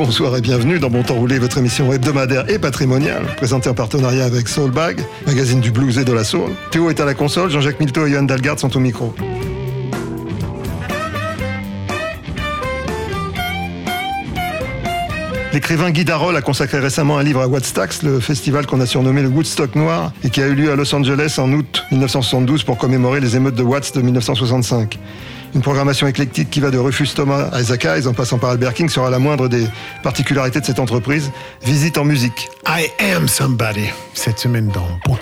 Bonsoir et bienvenue dans Bon Temps Roulé, votre émission hebdomadaire et patrimoniale, présentée en partenariat avec Soulbag, magazine du blues et de la soul. Théo est à la console, Jean-Jacques Milteau et Johan Dalgard sont au micro. L'écrivain Guy Darol a consacré récemment un livre à Woodstocks, le festival qu'on a surnommé le Woodstock Noir et qui a eu lieu à Los Angeles en août 1972 pour commémorer les émeutes de Watts de 1965. Une programmation éclectique qui va de Rufus Thomas à Isaac Hayes en passant par Albert King sera la moindre des particularités de cette entreprise. Visite en musique. I am somebody. Cette semaine dans Bon.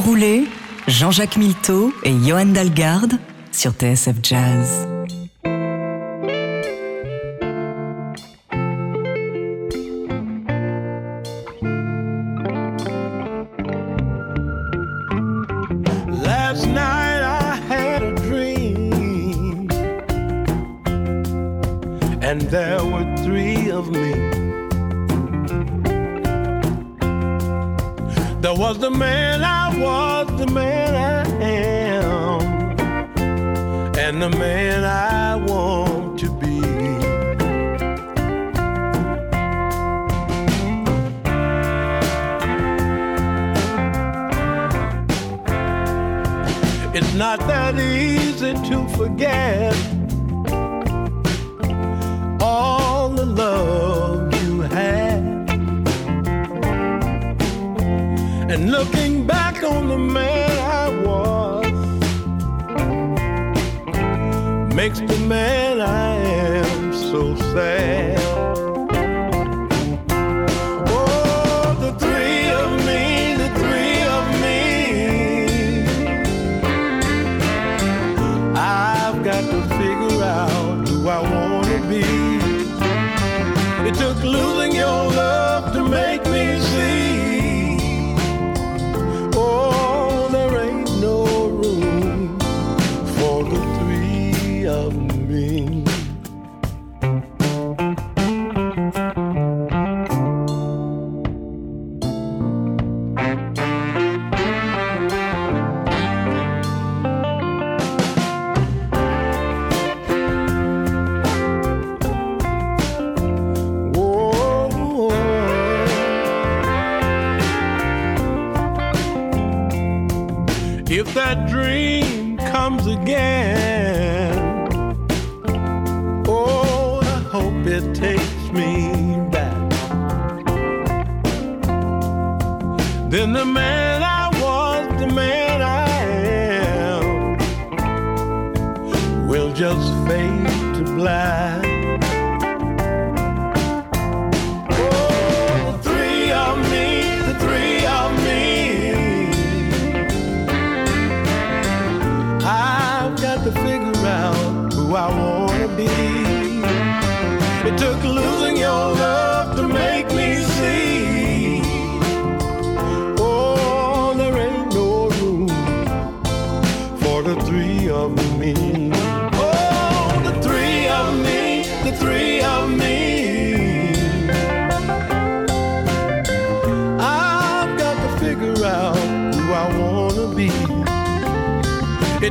Albert King. Bon temps roulé. Jean-Jacques Milteau et Johan Dalgard sur TSF Jazz. Not that easy to forget all the love you had. And looking back on the man I was makes the man I am so sad.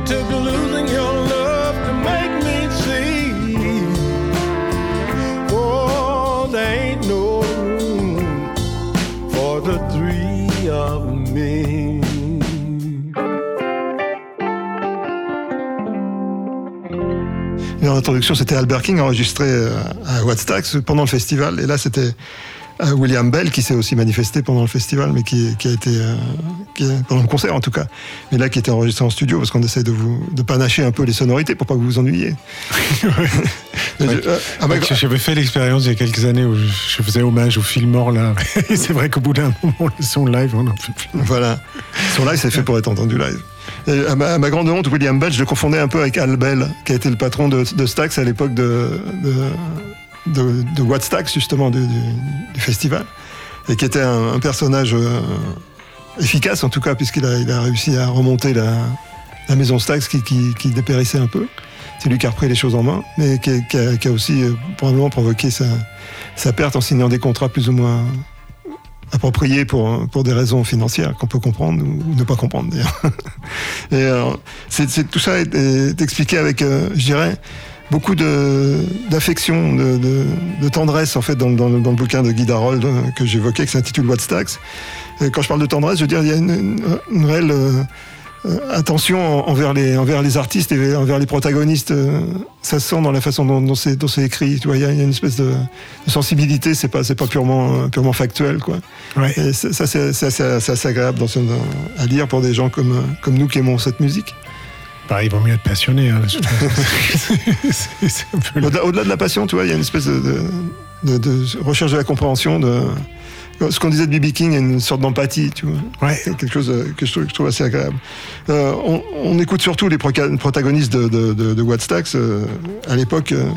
It took losing your love to make me see. Oh, there ain't no room for the three of me. Et en introduction, c'était Albert King enregistré euh, à Wattstax pendant le festival. Et là, c'était euh, William Bell qui s'est aussi manifesté pendant le festival, mais qui, a été euh, pendant le concert en tout cas. Mais là, qui était enregistré en studio parce qu'on essaie de vous de panacher un peu les sonorités pour pas que vous vous ennuyiez. Je- euh, ah, bah, J'avais fait l'expérience il y a quelques années où je faisais hommage au film mort là. Et c'est vrai qu'au bout d'un moment, le son live, on en peut plus. Voilà. Son live, c'est fait pour être entendu live. Et à, ma, à ma grande honte, William Bell, je le confondais un peu avec Al Bell, qui a été le patron de, de Stax à l'époque de, de, de, de What Stax, justement, du, du- du festival. Et qui était un, un personnage euh, efficace, en tout cas, puisqu'il a, réussi à remonter la, maison Stax qui, qui, dépérissait un peu. C'est lui qui a repris les choses en main, mais qui, a, aussi euh, probablement provoqué sa, perte en signant des contrats plus ou moins approprié pour, pour des raisons financières qu'on peut comprendre ou, ne pas comprendre d'ailleurs. Et euh, c'est, tout ça est, est expliqué avec, euh, je dirais, beaucoup de, d'affection, de, de, de tendresse en fait dans, le- dans, le- dans le bouquin de Guy Darold euh, que j'évoquais, qui s'intitule What's Tax. Et quand je parle de tendresse, je veux dire, il y a une, une- une réelle euh, attention en- envers les, envers les artistes et envers les protagonistes. euh, ça se sent dans la façon dont, dont c'est, écrit. Tu vois, il y, a une espèce de, de sensibilité. C'est pas, c'est pas purement, purement factuel, quoi. Ouais. Et ça, c'est, assez, c'est assez agréable dans à lire pour des gens comme, comme nous qui aimons cette musique. Bah, il vaut mieux être passionné. hein, peu Au-delà, de la passion, tu vois, il y a une espèce de, de- de- de recherche de la compréhension. De, ce qu'on disait de B.B. King, il y a une sorte d'empathie, tu vois. Ouais. Quelque chose euh, que je trouve, je trouve assez agréable. Euh, on, on écoute surtout les protagonistes de, de, de, de Wattstax euh, à l'époque, euh,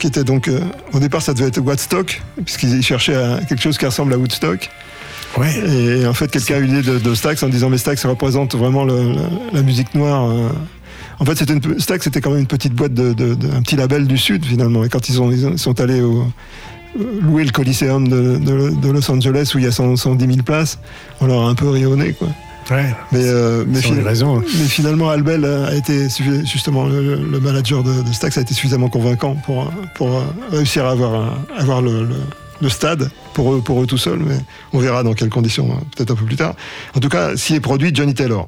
qui était donc au départ ça devait être Wattstock, puisqu'ils cherchaient à quelque chose qui ressemble à Woodstock. Et en fait, quelqu'un a eu l'idée de, de, Stax en disant mais Stax représente vraiment la, musique noire. Euh. En fait, une, Stax, c'était quand même une petite boîte un petit label du sud finalement. Et quand ils, sont allés euh, louer le Coliseum de, Los Angeles où il y a 100, 110 000 places, on leur a un peu rayonné quoi. Ouais, mais, euh, mais, raison. mais, finalement, Albel a été justement le, manager de, de, Stax a été suffisamment convaincant pour, euh, réussir à avoir, le le stade pour eux, pour eux tout seuls, mais on verra dans quelles conditions, hein, peut-être un peu plus tard. En tout cas, s'il est produit Johnny Taylor.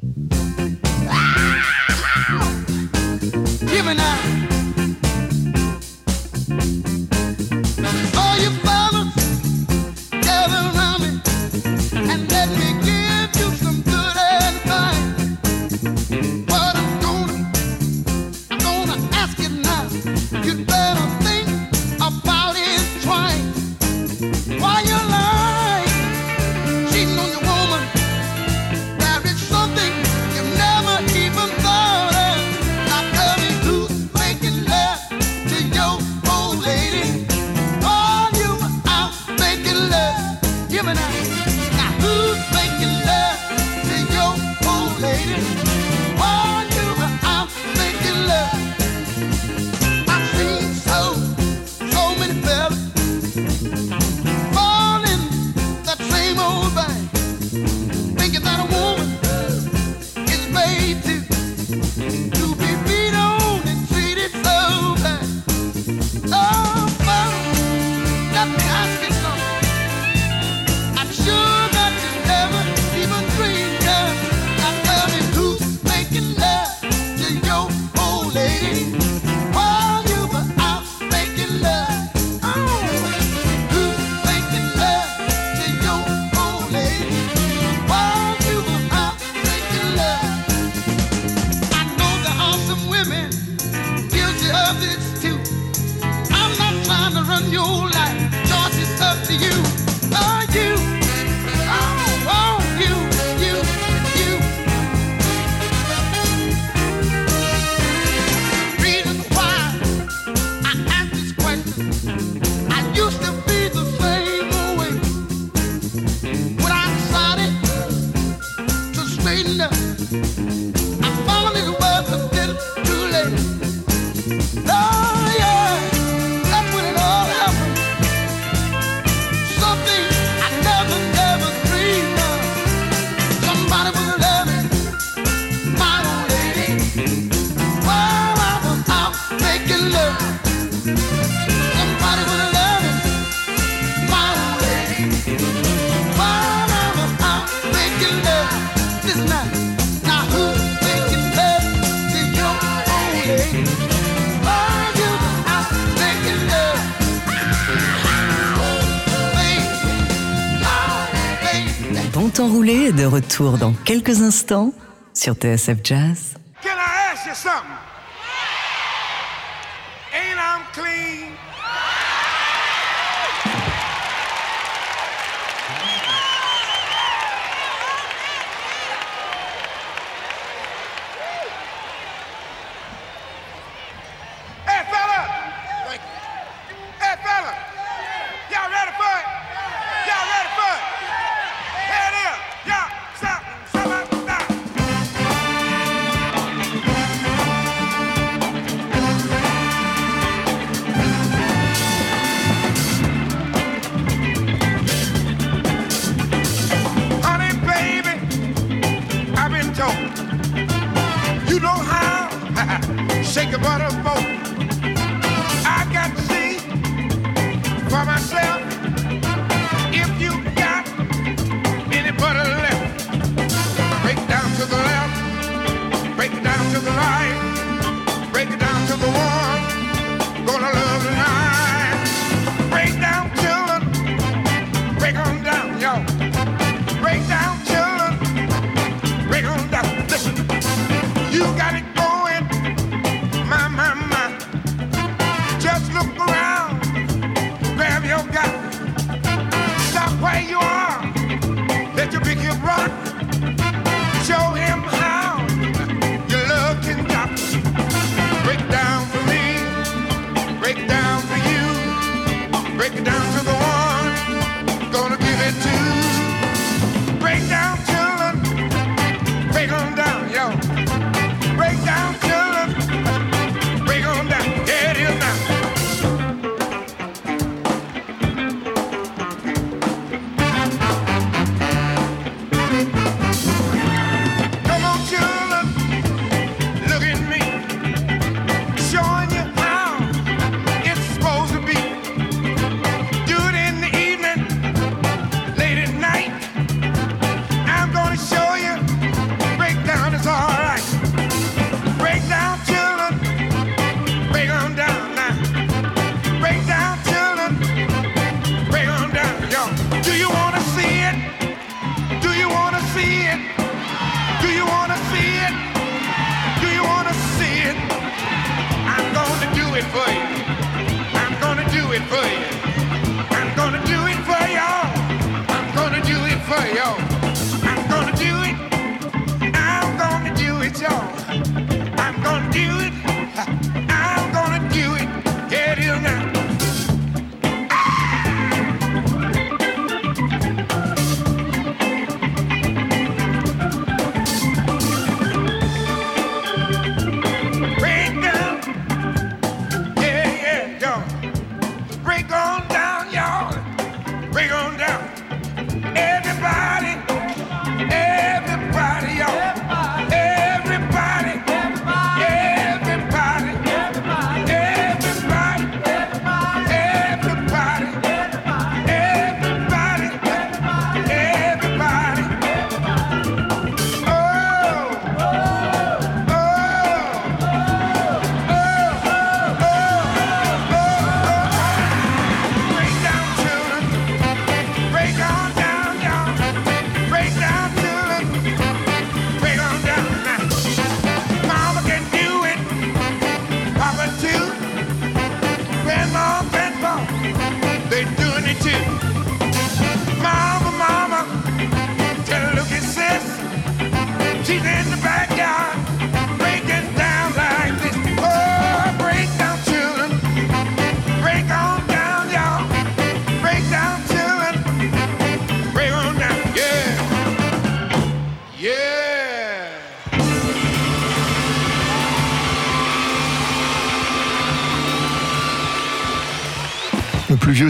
retour dans quelques instants sur TSF Jazz.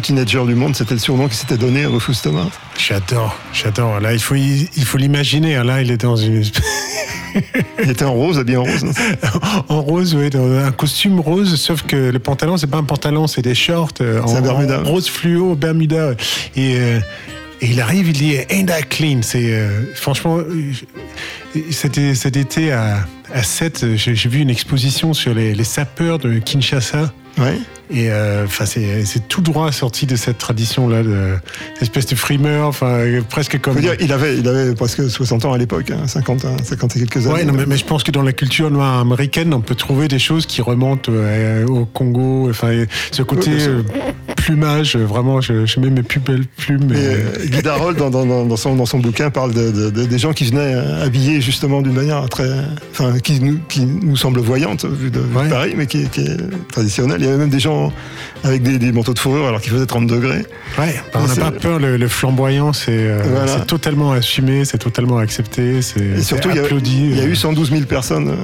Teenager du monde, c'était le surnom qui s'était donné à Rufus Thomas. J'adore, j'adore. Là, il faut, il faut l'imaginer. hein. Là, il est dans une. Il était en rose, habillé en rose. non en rose, oui, dans un costume rose, sauf que le pantalon, c'est pas un pantalon, c'est des shorts euh, en, un Bermuda. en rose fluo, Bermuda. Et, euh, et il arrive, il dit Ain't that clean? C'est euh, franchement, c'était cet été à, à 7, j'ai j'ai vu une exposition sur les, les sapeurs de Kinshasa. Ouais. Et euh, enfin, c'est c'est tout droit sorti de cette tradition-là, de cette espèce de frimeur, enfin, presque comme. Dire, il avait, il avait presque 60 ans à l'époque, hein, 50, hein, 50 et quelques années. Ouais, non, mais, mais je pense que dans la culture noire américaine, on peut trouver des choses qui remontent euh, au Congo. Enfin, ce côté Ouais, plumage, euh, vraiment, je, je mets mes plus belles plumes. Et, et- euh, Guy Darol, dans, dans- dans- dans son, dans son bouquin, parle de, de- de- des gens qui venaient euh, habillés justement d'une manière très. Enfin, qui nous, qui nous semble voyante, vu de, Ouais. Paris, mais qui, est- qui est traditionnelle. Il y avait même des gens avec des, des manteaux de fourrure alors qu'il faisait 30 degrés. Ouais, bah, on n'a pas peur, le, le flamboyant, c'est euh, Voilà. totalement assumé, c'est totalement accepté, c'est surtout, il y, a, applaudi. il y a euh. eu 112 000 personnes euh,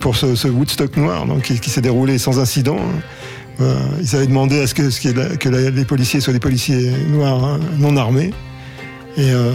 pour ce, ce Woodstock noir, donc, qui, qui s'est déroulé sans incident. Euh, ils avaient demandé à ce que, les policiers soient des policiers noirs hein, non armés. Euh,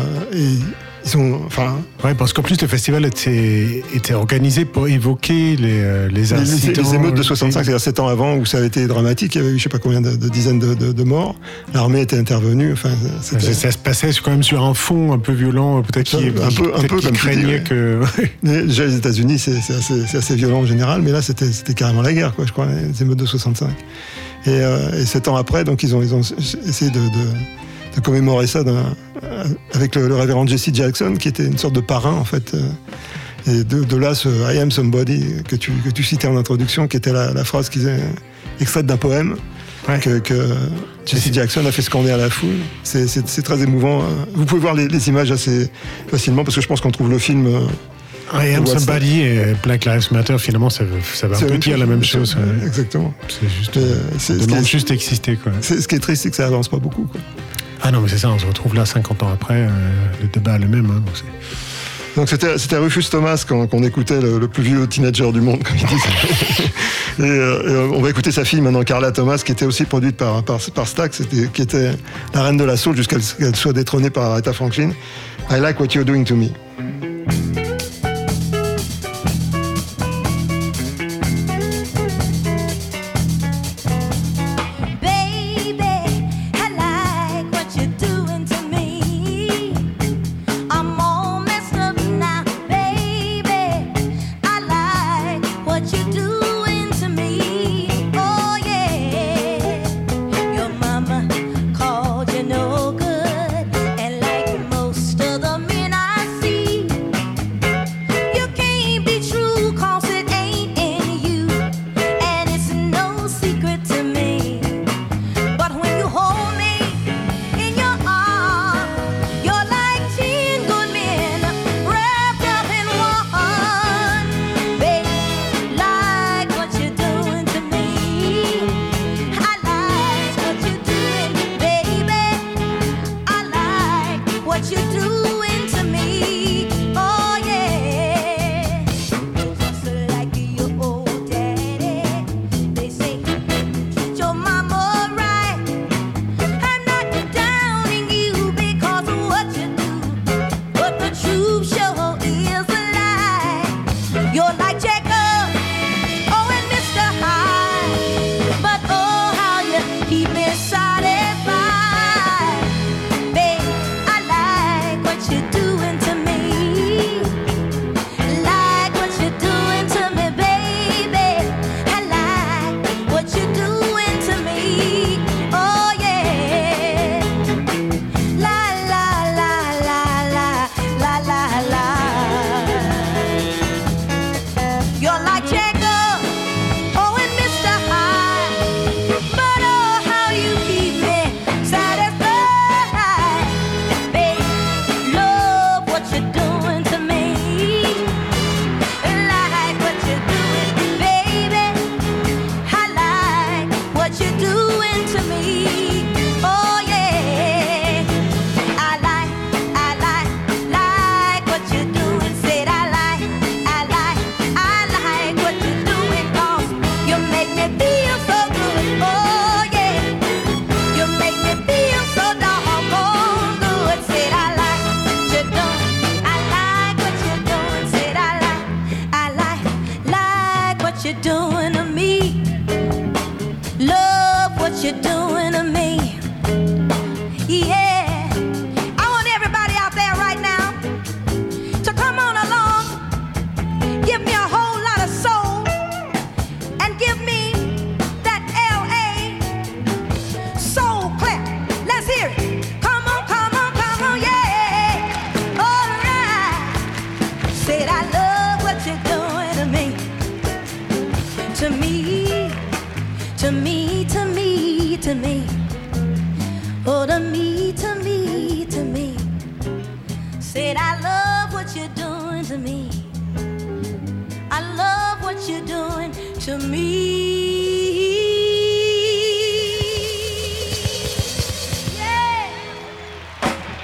ils ont. Enfin, Ouais, parce qu'en plus, le festival était, était organisé pour évoquer les, euh, les incidents. les émeutes de 65, c'est-à-dire 7 ans avant, où ça avait été dramatique, il y avait eu je sais pas combien de, de dizaines de, de- de morts. L'armée était intervenue. Enfin, Ça, se passait quand même sur un fond un peu violent, peut-être Un peu- un peu- un peu comme dis, craignait ouais. que. Déjà, les États-Unis, c'est assez, violent en général, mais là, c'était c'était carrément la guerre, quoi, je crois, les émeutes de 65. Et, euh, et sept ans après, donc, ils ont, ils ont essayé de, de- commémorer ça avec le, le révérend Jesse Jackson, qui était une sorte de parrain, en fait. euh, Et de, de là, ce I am somebody que tu, que tu citais en introduction, qui était la, la phrase qui est extraite d'un poème Ouais. que, que Jesse Jackson a fait scander à la foule. C'est- très émouvant. euh. Vous pouvez voir les, les images assez facilement, parce que je pense qu'on trouve le film... euh, I am somebody et Black Lives Matter, finalement, ça, ça va un peu dire la même chose. Exactement. C'est juste. Euh, euh, demande juste d'exister, quoi. Ce qui est triste, c'est que ça avance pas beaucoup. quoi. Ah non, mais c'est ça, on se retrouve là 50 ans après, euh, le débat est le même. hein, donc c'était c'était Rufus Thomas qu'on qu'on écoutait, le, le plus vieux teenager du monde, comme il disait. et, euh, euh, on va écouter sa fille maintenant, Carla Thomas, qui était aussi produite par, par, par Stax, qui était la reine de la soul jusqu'à ce qu'elle soit détrônée par Aretha Franklin. I like what you're doing to me. to me. Yeah.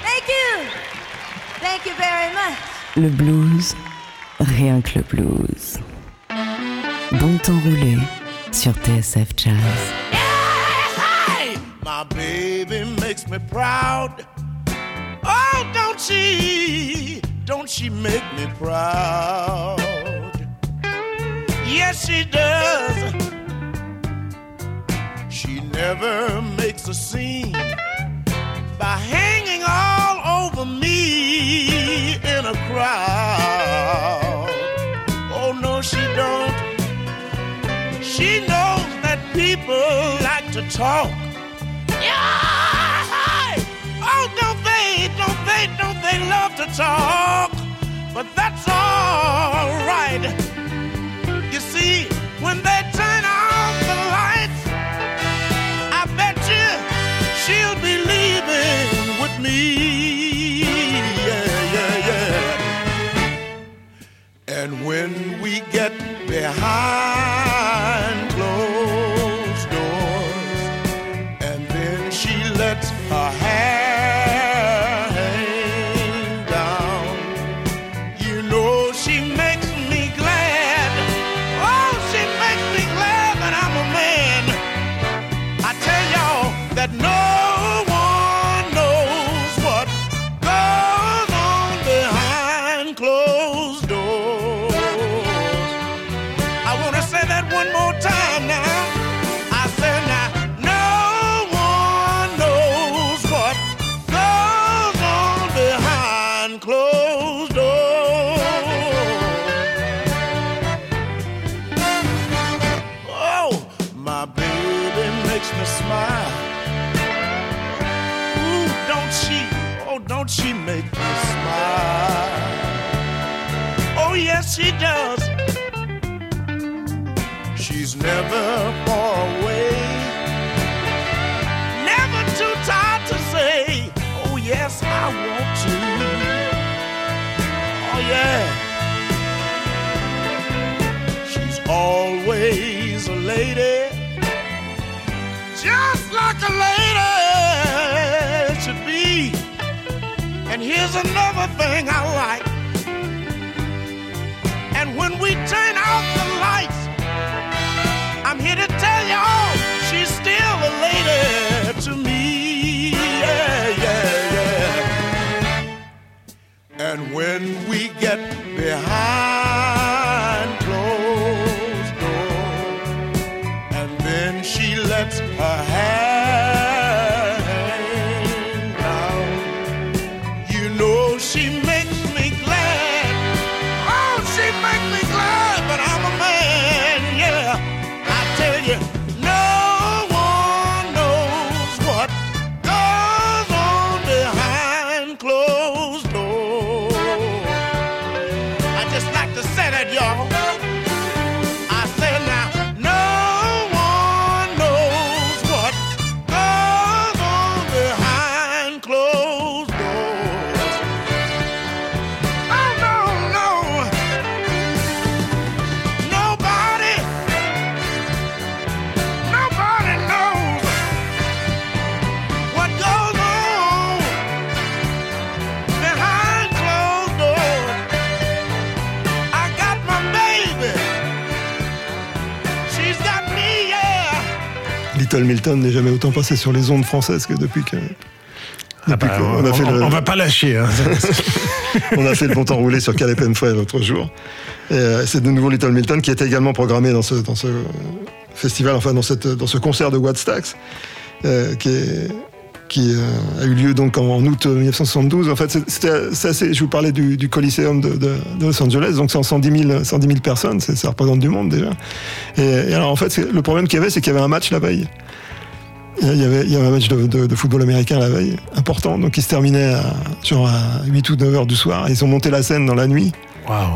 Thank you. Thank you very much. Le blues, rien que le blues. Bon temps roulé sur TSF Jazz. My baby makes me proud. Oh, don't she, don't she make me proud? yes she does. She never makes a scene by hanging all over me in a crowd. Oh no, she don't. She knows that people like to talk. Yeah! Oh, don't they, don't they, don't they love to talk? But that's all right. get behind. she does. She's never far away, never too tired to say, Oh, yes, I want to. Oh, yeah. She's always a lady, just like a lady should be. And here's another thing I like. behind. Hamilton n'est jamais autant passé sur les ondes françaises que depuis que. Ah bah, on, on, va pas lâcher. Hein. On a fait le bon temps roulé sur Caleb Fred l'autre jour. Euh, c'est de nouveau Little Milton qui était également programmé dans ce, festival, enfin dans, ce concert de Wattstax, euh, qui, euh, a eu lieu donc en, août 1972. En fait, c'était assez, je vous parlais du, du Coliseum de, Los Angeles, donc c'est 110 000, 110 000 personnes, ça représente du monde déjà. Et, et alors en fait, le problème qu'il y avait, c'est qu'il y avait un match la veille. Il y avait, il y avait un match de, de- de football américain la veille, important, donc il se terminait à, à 8 ou 9 heures du soir. Ils ont monté la scène dans la nuit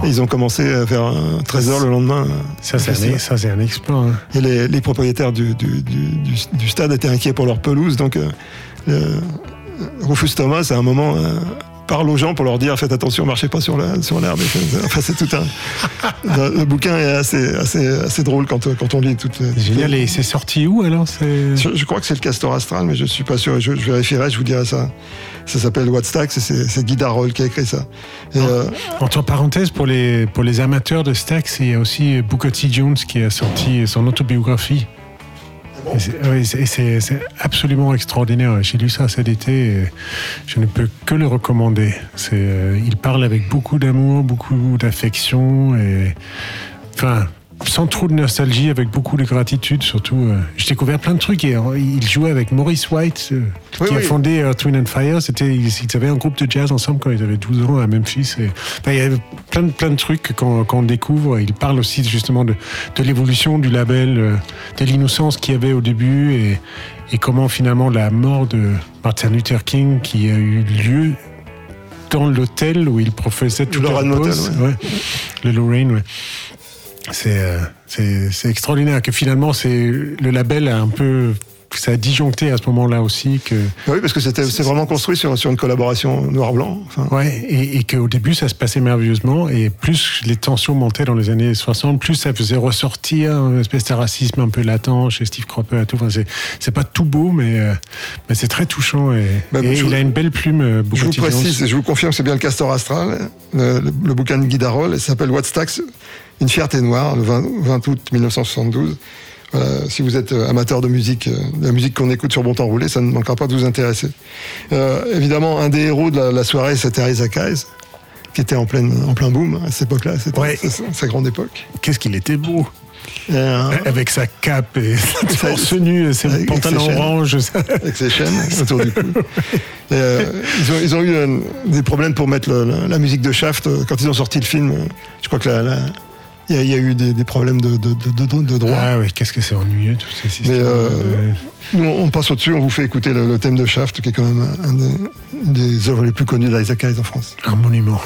et ils ont commencé à faire 13 heures le lendemain. Ça, c'est un, un exploit. hein. Et les, les propriétaires du, du- du- du- du stade étaient inquiets pour leur pelouse. Donc, euh, Rufus Thomas, à un moment, euh, parle aux gens pour leur dire faites attention, marchez pas sur la- sur l'herbe. enfin, c'est tout un. le, bouquin est assez, assez, assez drôle quand, quand on lit tout. C'est génial. Et c'est sorti où alors. Je, je crois que c'est le Castor Astral, mais je suis pas sûr. Je, je vérifierai, je vous dirai ça. Ça s'appelle Wattstax et c'est Guy Darrol qui a écrit ça. Et, euh, Entre parenthèses, pour les, pour les amateurs de Stax, il y a aussi Booker T. Jones qui a sorti son autobiographie. C'est- absolument extraordinaire. J'ai lu ça cet été et je ne peux que le recommander. Euh, il parle avec beaucoup d'amour, beaucoup d'affection et enfin sans trop de nostalgie, avec beaucoup de gratitude surtout. euh, J'ai découvert plein de trucs et euh, il jouait avec Maurice White euh, Oui, qui a fondé Twin and Fire. C'était, ils, ils avaient un groupe de jazz ensemble quand ils avaient 12 ans à Memphis. Et, enfin, il y avait plein de, plein de trucs qu'on découvre. Il parle aussi justement de, de l'évolution du label, de l'innocence qu'il y avait au début et, et comment finalement la mort de Martin Luther King qui a eu lieu dans l'hôtel où il professait toute Le la ouais. Ouais. Le Lorraine, ouais. C'est euh, c'est c'est extraordinaire que finalement c'est le label a un peu ça a disjoncté à ce moment-là aussi que oui, parce que c'était c'est vraiment construit sur, sur une collaboration noir-blanc. Enfin, ouais et, et qu'au début ça se passait merveilleusement et plus les tensions montaient dans les années 60 plus ça faisait ressortir une espèce de racisme un peu latent chez Steve Cropper et tout. Enfin, c'est c'est pas tout beau mais euh, mais c'est très touchant et, Bah, et il vous- a une belle plume euh, Je vous précise, et je vous confirme, c'est bien le Castor Astral, le, le- le bouquin de Guy Darol, et ça s'appelle Wattstax, une fierté noire, le 20, 20 août 1972. Voilà, si vous êtes euh, amateur de musique, euh, de la musique qu'on écoute sur Bon Temps Roulé, ça ne manquera pas de vous intéresser. Euh, évidemment, un des héros de la, la soirée, c'était Isaac Hayes, qui était en, pleine, en plein boom à cette époque-là, c'était Ouais. sa, sa grande époque. qu'est-ce qu'il était beau euh, avec sa cape et sa torse nu et ses pantalons orange avec ses chaînes autour du cou. Et, euh, ils, ont, ils ont eu des problèmes pour mettre le- la, la musique de Shaft quand ils ont sorti le film. je crois que la- la- il y, a- il y a eu des, des problèmes de, de, de, de- de droit. Ah oui, qu'est-ce que c'est ennuyeux tout ces systèmes. Mais euh, nous, on passe au-dessus, on vous fait écouter le, le thème de Shaft, qui est quand même un des, une des œuvres les plus connues d'Isaac Hayes en France. Un monument.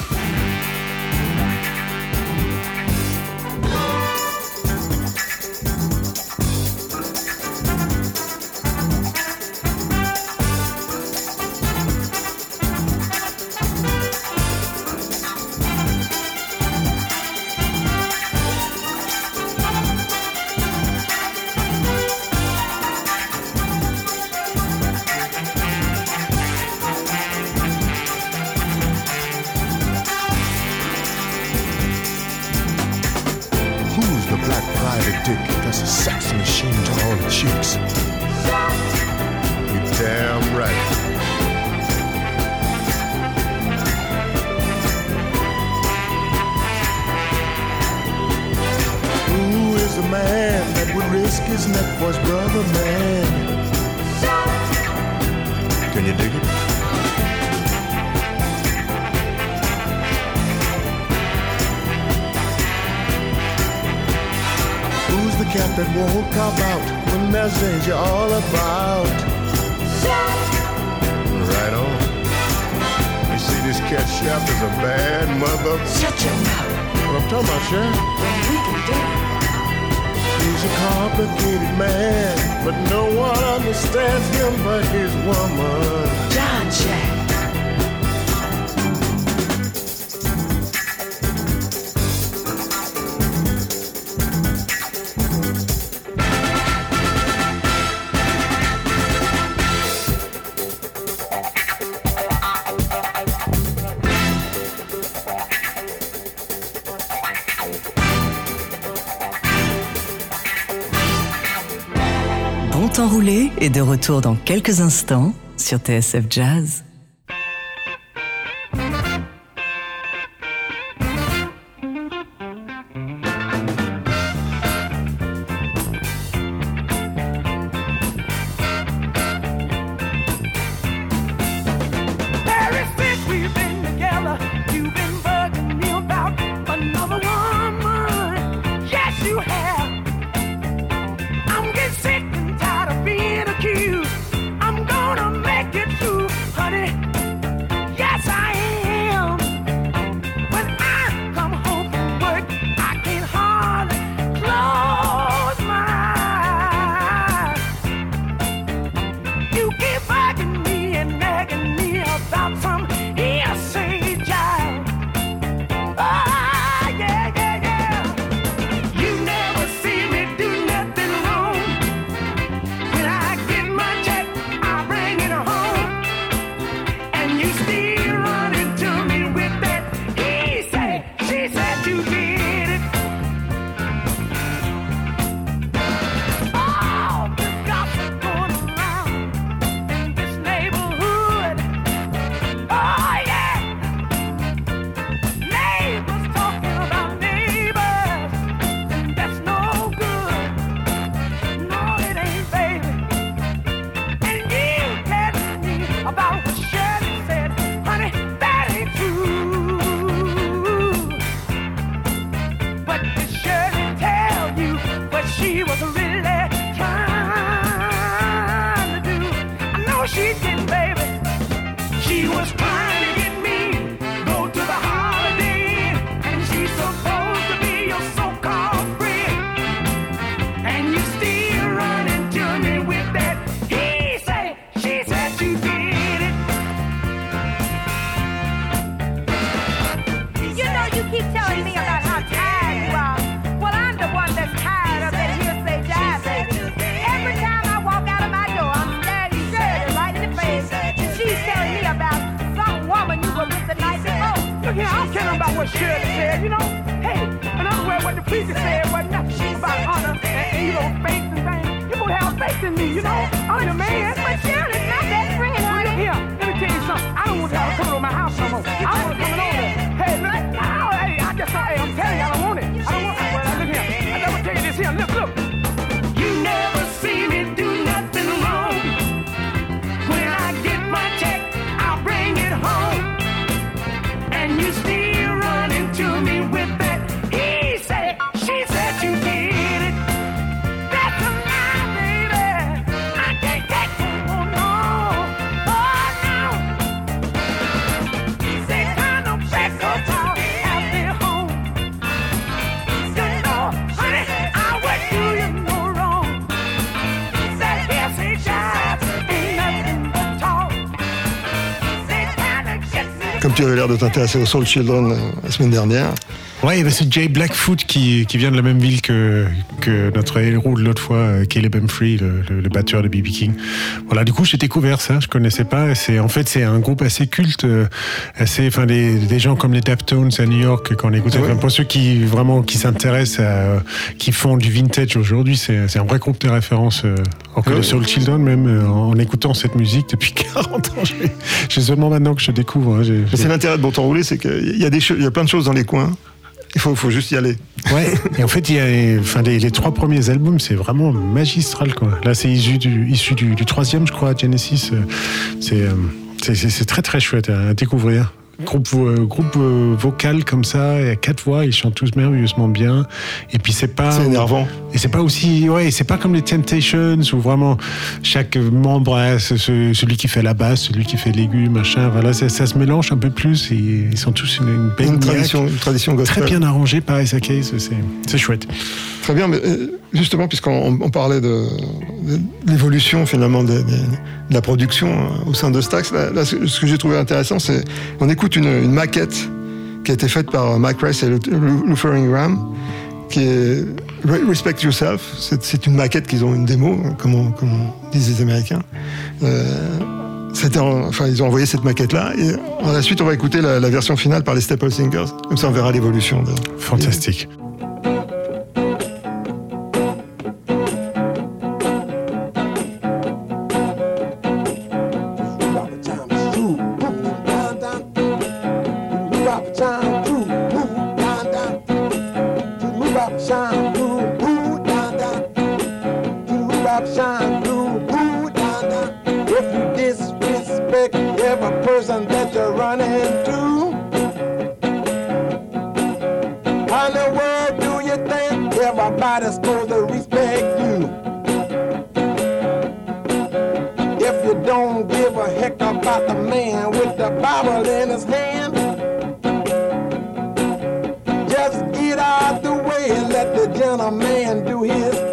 Roulé est de retour dans quelques instants sur TSF Jazz. Comme tu avais l'air de t'intéresser aux Soul Children euh, la semaine dernière. Bah, c'est Jay Blackfoot qui, qui vient de la même ville que, que notre héros de l'autre fois, euh, Caleb Humphrey, le, le- le batteur de B.B. King. Voilà, du coup, j'ai découvert ça, je connaissais pas. C'est En fait, c'est un groupe assez culte, euh, assez, enfin, des, des gens comme les Daptones à New York, quand on écoutait. Ouais. Enfin, pour ceux qui vraiment qui s'intéressent à, qui font du vintage aujourd'hui, c'est un vrai groupe de référence. En Ouais. de Soul Children, même en écoutant cette musique depuis 40 ans. j'ai- C'est seulement maintenant que je découvre. hein, C'est l'intérêt de Bon Temps Roulé, c'est qu'il y, a des y a plein de choses dans les coins. Il faut, faut juste y aller. Ouais, et en fait, il y a, enfin, les, les trois premiers albums, c'est vraiment magistral, quoi. Là, c'est issu du, issu du, du troisième, je crois, Genesis. euh, euh, c'est, c'est- c'est très, très chouette à découvrir. Groupe, euh, groupe euh, vocal comme ça, il y a quatre voix, ils chantent tous merveilleusement bien. Et puis c'est pas. C'est énervant. Et c'est pas aussi, ouais, c'est pas comme les Temptations où vraiment chaque membre a ce- ce- celui qui fait la basse, celui qui fait l'aigu, machin. Voilà, ça, ça se mélange un peu plus. Et ils sont tous une, une belle Une tradition, une tradition gospel. Très bien arrangé par Isaac Case, c'est, chouette. Très bien, mais euh, justement, puisqu'on on parlait de, de l'évolution finalement de, la production euh, au sein de Stax, là, ce que j'ai trouvé intéressant, c'est on écoute une, une maquette qui a été faite par Mike Rice et Lu- Lu- Luther Ingram, qui est Re- Respect Yourself. C'est une maquette qu'ils ont une démo, hein, comme, disent les Américains. Euh, enfin, ils ont envoyé cette maquette-là. Et en la suite, on va écouter la, version finale par les Staple Singers. Comme ça, on verra l'évolution. De- Fantastique. If you disrespect every person that you run into, how in the world do you think everybody's supposed to respect you? If you don't give a heck about the man with the Bible in his hand, just get out the way and let the gentleman do his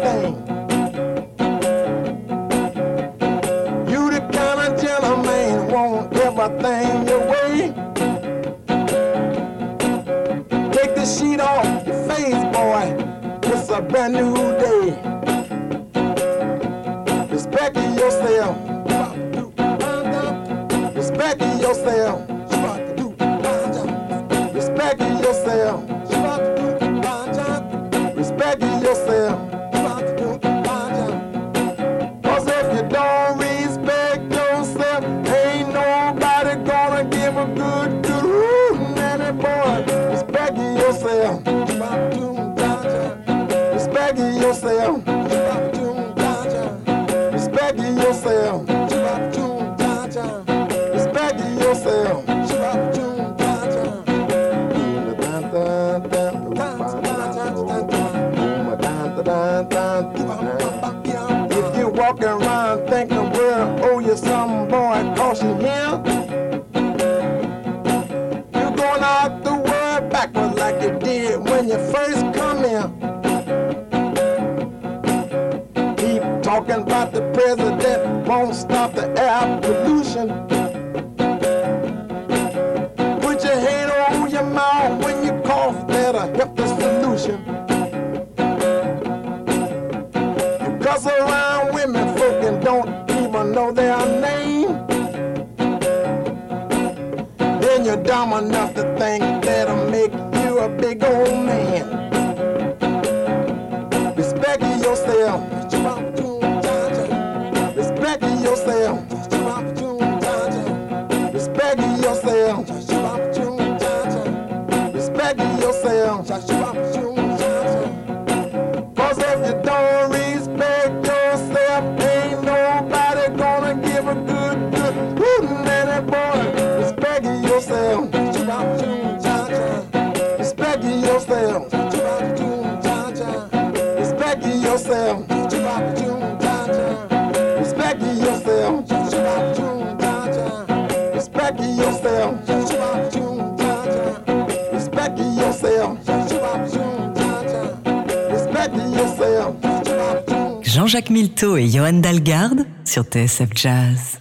TSF Jazz.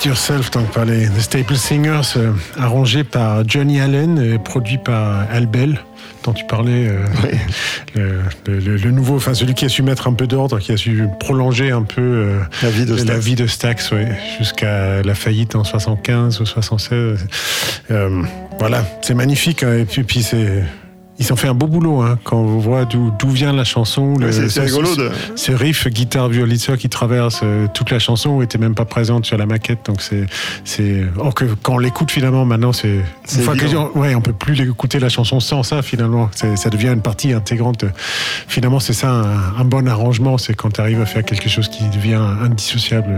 Respect Yourself, donc par les The Staple Singers, euh, arrangé par Johnny Allen et produit par Al Bell, dont tu parlais. euh, le, le- le nouveau, enfin celui qui a su mettre un peu d'ordre, qui a su prolonger un peu euh, La vie de Stax. la vie de Stax, ouais, jusqu'à la faillite en 75 ou 76. Euh, voilà, c'est magnifique. hein, et puis, puis c'est. Ils ont fait un beau boulot hein, quand on voit d'où vient la chanson. Ouais, c'est- c'est ce- rigolo de- Ce riff guitare violoniste qui traverse euh, toute la chanson était même pas présente sur la maquette. Donc c'est c'est or que quand on l'écoute finalement maintenant c'est C'est une fois que évident. ouais on peut plus l'écouter la chanson sans ça finalement. Ça devient une partie intégrante. Finalement c'est ça un, un bon arrangement, c'est quand tu arrives à faire quelque chose qui devient indissociable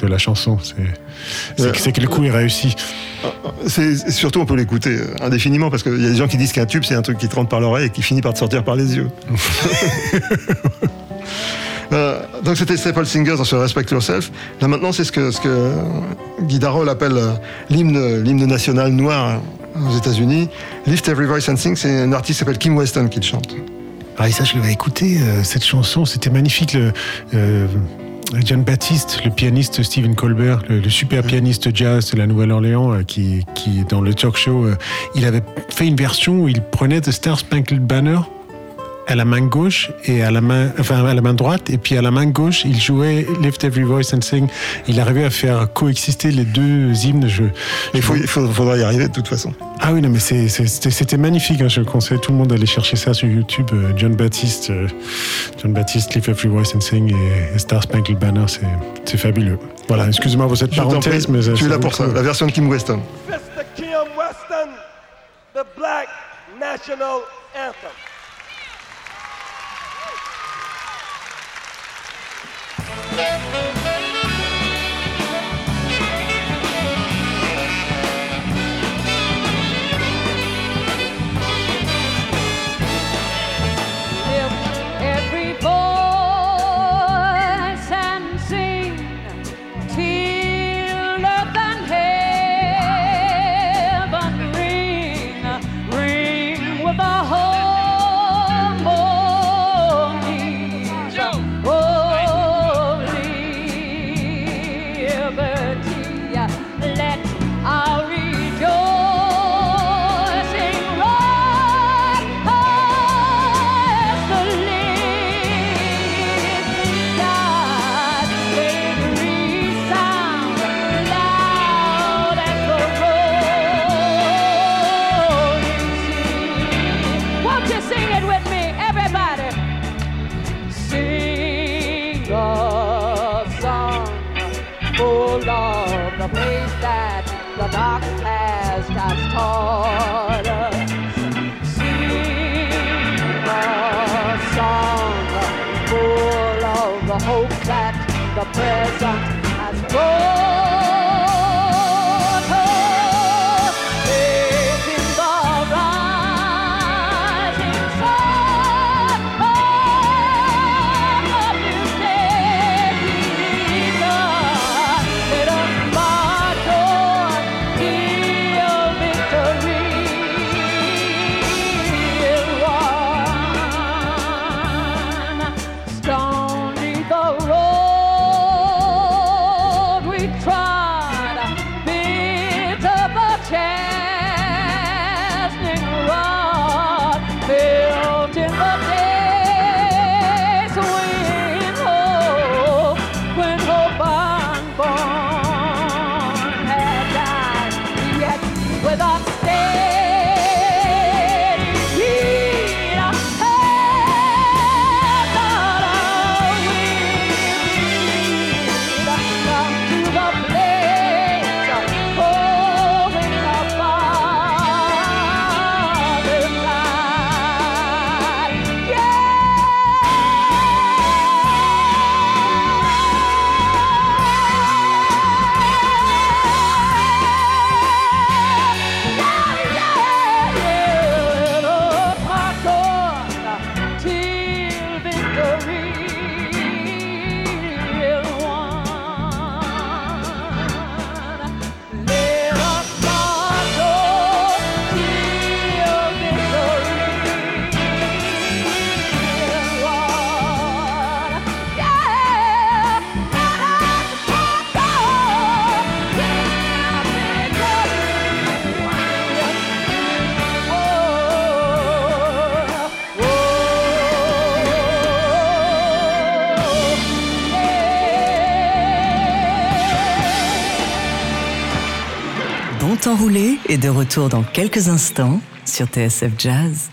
de, de la chanson. C'est Ouais. que- le coup est réussi. C'est surtout on peut l'écouter euh, indéfiniment parce qu'il y a des gens qui disent qu'un tube c'est un truc qui rentre par l'oreille et qui finit par te sortir par les yeux. Euh, donc c'était Staple Singers dans ce Respect Yourself. Là maintenant c'est ce que, ce que Guy Darrell appelle euh, l'hymne, l'hymne national noir aux États-Unis. Lift Every Voice and Sing, c'est un artiste qui s'appelle Kim Weston qui le chante. Ah, et ça, je l'avais écouté, euh, cette chanson, c'était magnifique. Le, euh, John Baptiste, le pianiste Stephen Colbert, le, le super pianiste jazz de la Nouvelle-Orléans, euh, qui, qui, dans le talk show, euh, il avait fait une version où il prenait The Star Spangled Banner à la main gauche et à la main, enfin à la main droite, et puis à la main gauche, il jouait Lift Every Voice and Sing. Il arrivait à faire coexister les deux hymnes. Je, Il, faut, il faut- faudra y arriver de toute façon. ah oui, non, mais c'était magnifique. hein. Je conseille tout le monde d'aller chercher ça sur YouTube. Euh, John Baptiste, euh, John Baptiste, Live Every Voice and Sing et, et Star Spangled Banner, c'est- fabuleux. Voilà, excusez-moi pour cette Je parenthèse, mais tu es là pour ça, la version de Kim Weston. Mr. Kim Weston, the Black National Anthem. dark past I've. De retour dans quelques instants sur TSF Jazz.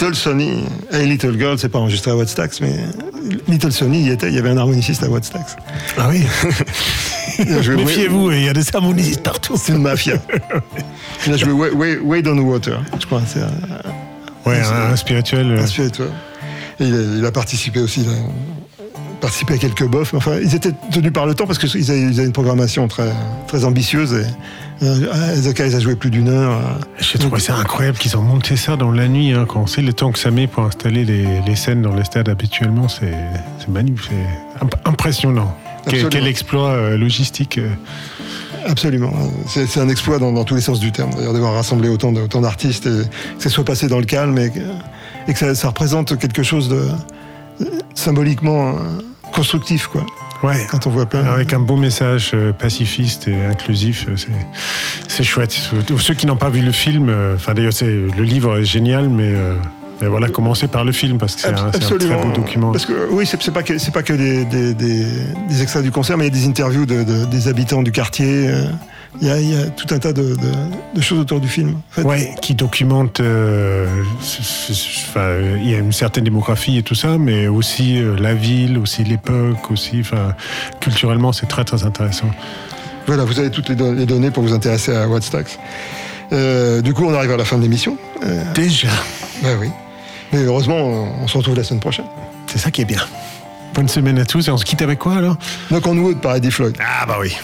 Little Sonny, Hey Little Girl, c'est pas enregistré à Wattstax, mais Little Sonny, il y était, il y avait un harmoniciste à Wattstax. Ah oui Méfiez-vous, il y a des harmonistes partout. C'est une mafia. Il a joué Wade on Water, je crois. C'est un, Ouais, un, un spirituel. euh, un spirituel. Et il, a, il a participé aussi, participé à quelques bofs, mais enfin, ils étaient tenus par le temps parce qu'ils avaient, une programmation très, très ambitieuse. Et, euh, Ezeka, ils a joué plus d'une heure. euh, J'ai trouvé ça incroyable qu'ils ont monté ça dans la nuit. Hein, quand on sait le temps que ça met pour installer les, les scènes dans les stades habituellement, c'est c'est magnifique, imp- impressionnant. Quel, Absolument. quel exploit euh, logistique. Absolument. C'est un exploit dans, dans tous les sens du terme, d'ailleurs, d'avoir rassemblé autant d'artistes et que ça soit passé dans le calme et que, et que ça, ça représente quelque chose de symboliquement euh, constructif, quoi. Ouais. Quand on voit plein. Avec un beau message euh, pacifiste et inclusif, euh, c'est- c'est chouette. Ceux qui n'ont pas vu le film, enfin d'ailleurs c'est- le livre est génial, mais, mais voilà, commencez par le film parce que c'est un, un très beau document. Parce que oui, c'est c'est pas que c'est pas que des, des, des- des extraits du concert, mais il y a des interviews de, de- des habitants du quartier. euh, Il y, a, il y a tout un tas de, de- de choses autour du film. en fait. Ouais, qui documente. euh, il y a une certaine démographie et tout ça, mais aussi euh, la ville, aussi l'époque, aussi. Enfin, culturellement, c'est très très intéressant. Voilà, vous avez toutes les, don- les données pour vous intéresser à Wattstax. Euh, du coup, on arrive à la fin de l'émission. Euh, Déjà. bah oui. Mais heureusement, on, se retrouve la semaine prochaine. C'est ça qui est bien. Bonne semaine à tous et on se quitte avec quoi alors? Donc on Wood par Eddie Floyd. Ah bah oui.